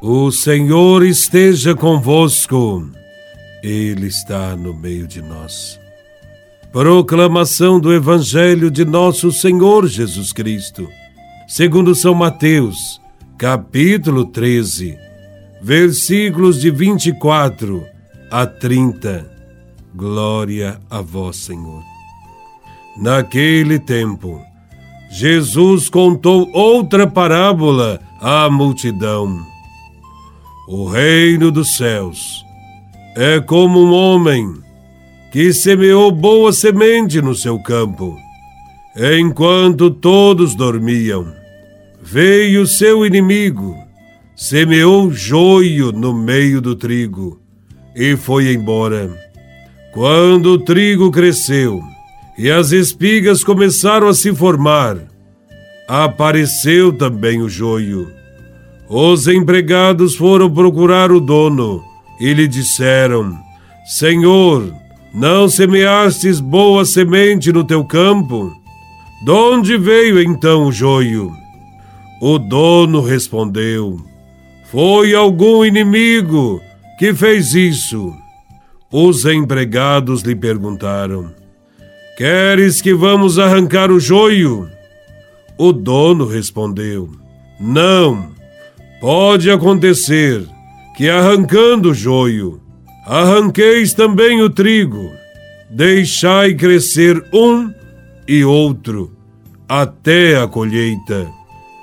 O Senhor esteja convosco, Ele está no meio de nós. Proclamação do Evangelho de Nosso Senhor Jesus Cristo, segundo São Mateus, capítulo 13, versículos de 24 a 30. Glória a Vós, Senhor. Naquele tempo, Jesus contou outra parábola à multidão o reino dos céus é como um homem que semeou boa semente no seu campo. Enquanto todos dormiam, veio seu inimigo, semeou joio no meio do trigo e foi embora. Quando o trigo cresceu e as espigas começaram a se formar, apareceu também o joio. Os empregados foram procurar o dono e lhe disseram: Senhor, não semeastes boa semente no teu campo? De onde veio então o joio? O dono respondeu: Foi algum inimigo que fez isso. Os empregados lhe perguntaram: Queres que vamos arrancar o joio? O dono respondeu: Não Pode acontecer que, arrancando o joio, arranqueis também o trigo, deixai crescer um e outro, até a colheita.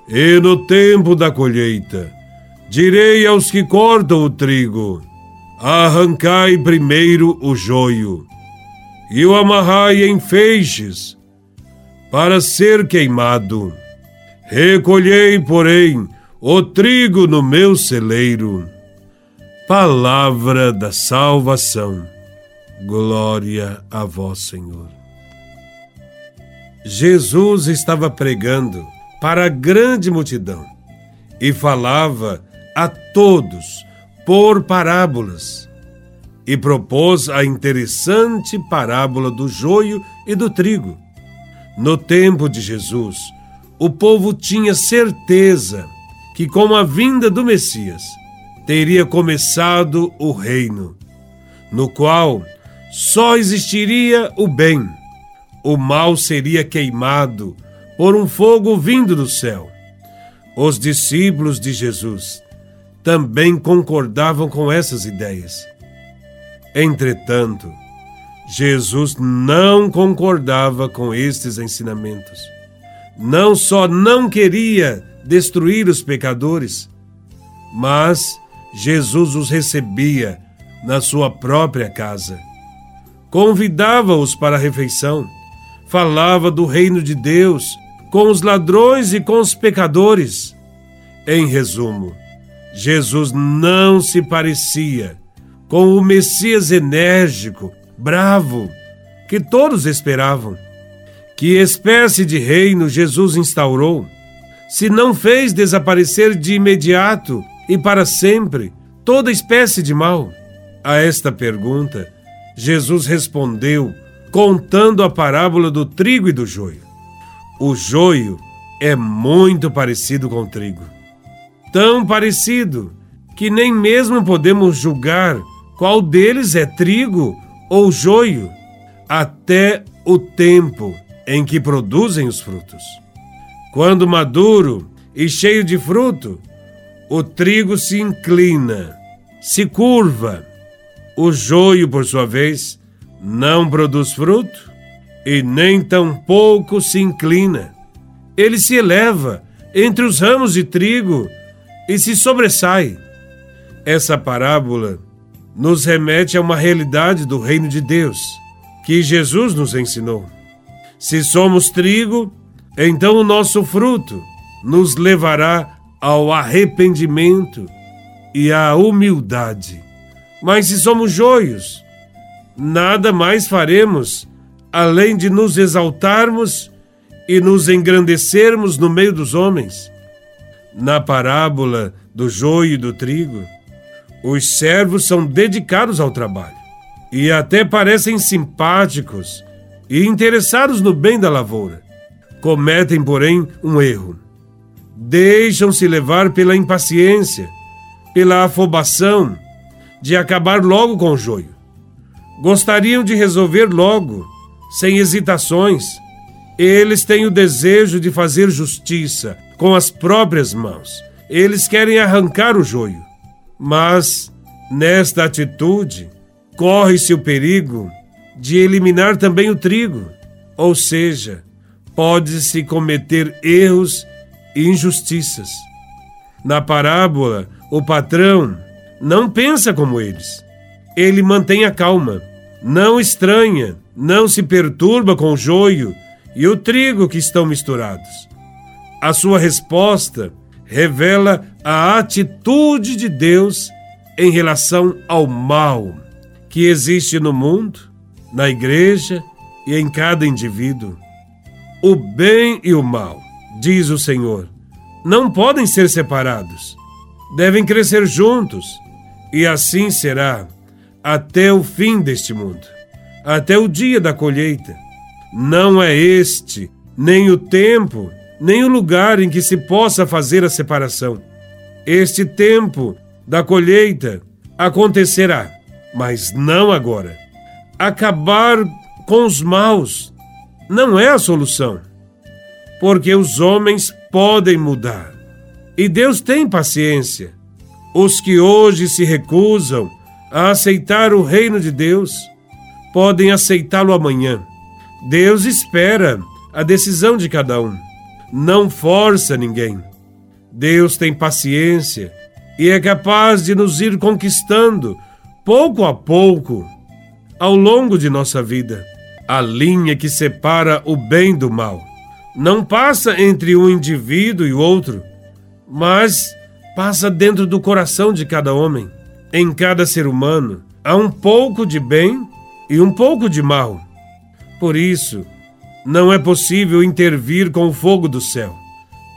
E no tempo da colheita, direi aos que cortam o trigo: arrancai primeiro o joio, e o amarrai em feixes, para ser queimado. Recolhei, porém, o trigo no meu celeiro. Palavra da salvação. Glória a vós, Senhor. Jesus estava pregando para a grande multidão e falava a todos por parábolas e propôs a interessante parábola do joio e do trigo. No tempo de Jesus, o povo tinha certeza que com a vinda do Messias teria começado o reino, no qual só existiria o bem, o mal seria queimado por um fogo vindo do céu. Os discípulos de Jesus também concordavam com essas ideias. Entretanto, Jesus não concordava com estes ensinamentos. Não só não queria destruir os pecadores, mas Jesus os recebia na sua própria casa. Convidava-os para a refeição, falava do reino de Deus com os ladrões e com os pecadores. Em resumo, Jesus não se parecia com o Messias enérgico, bravo, que todos esperavam. Que espécie de reino Jesus instaurou? Se não fez desaparecer de imediato e para sempre toda espécie de mal? A esta pergunta, Jesus respondeu contando a parábola do trigo e do joio. O joio é muito parecido com o trigo. Tão parecido que nem mesmo podemos julgar qual deles é trigo ou joio, até o tempo em que produzem os frutos. Quando maduro e cheio de fruto, o trigo se inclina, se curva. O joio, por sua vez, não produz fruto e nem tampouco se inclina. Ele se eleva entre os ramos de trigo e se sobressai. Essa parábola nos remete a uma realidade do reino de Deus que Jesus nos ensinou. Se somos trigo, então o nosso fruto nos levará ao arrependimento e à humildade. Mas se somos joios, nada mais faremos além de nos exaltarmos e nos engrandecermos no meio dos homens. Na parábola do joio e do trigo, os servos são dedicados ao trabalho e até parecem simpáticos e interessados no bem da lavoura. Cometem, porém, um erro. Deixam-se levar pela impaciência, pela afobação de acabar logo com o joio. Gostariam de resolver logo, sem hesitações. Eles têm o desejo de fazer justiça com as próprias mãos. Eles querem arrancar o joio. Mas, nesta atitude, corre-se o perigo de eliminar também o trigo, ou seja, pode-se cometer erros e injustiças. Na parábola, o patrão não pensa como eles. Ele mantém a calma, não estranha, não se perturba com o joio e o trigo que estão misturados. A sua resposta revela a atitude de Deus em relação ao mal que existe no mundo, na igreja e em cada indivíduo. O bem e o mal, diz o Senhor, não podem ser separados. Devem crescer juntos, e assim será até o fim deste mundo, até o dia da colheita. Não é este nem o tempo, nem o lugar em que se possa fazer a separação. Este tempo da colheita acontecerá, mas não agora. Acabar com os maus não é a solução, porque os homens podem mudar e Deus tem paciência. Os que hoje se recusam a aceitar o reino de Deus podem aceitá-lo amanhã. Deus espera a decisão de cada um. Não força ninguém. Deus tem paciência e é capaz de nos ir conquistando, pouco a pouco, ao longo de nossa vida a linha que separa o bem do mal. Não passa entre um indivíduo e outro, mas passa dentro do coração de cada homem. Em cada ser humano há um pouco de bem e um pouco de mal. Por isso, não é possível intervir com o fogo do céu.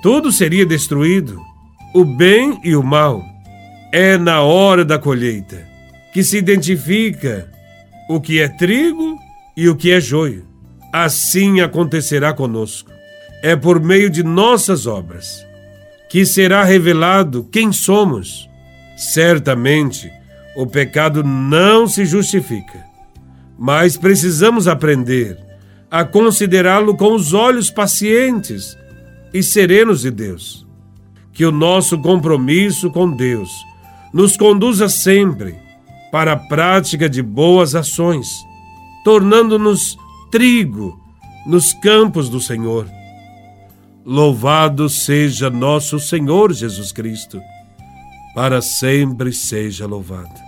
Tudo seria destruído, o bem e o mal. É na hora da colheita que se identifica o que é trigo e o que é joio. Assim acontecerá conosco. É por meio de nossas obras que será revelado quem somos. Certamente, o pecado não se justifica, mas precisamos aprender a considerá-lo com os olhos pacientes e serenos de Deus. Que o nosso compromisso com Deus nos conduza sempre para a prática de boas ações tornando-nos trigo nos campos do Senhor. Louvado seja nosso Senhor Jesus Cristo, para sempre seja louvado.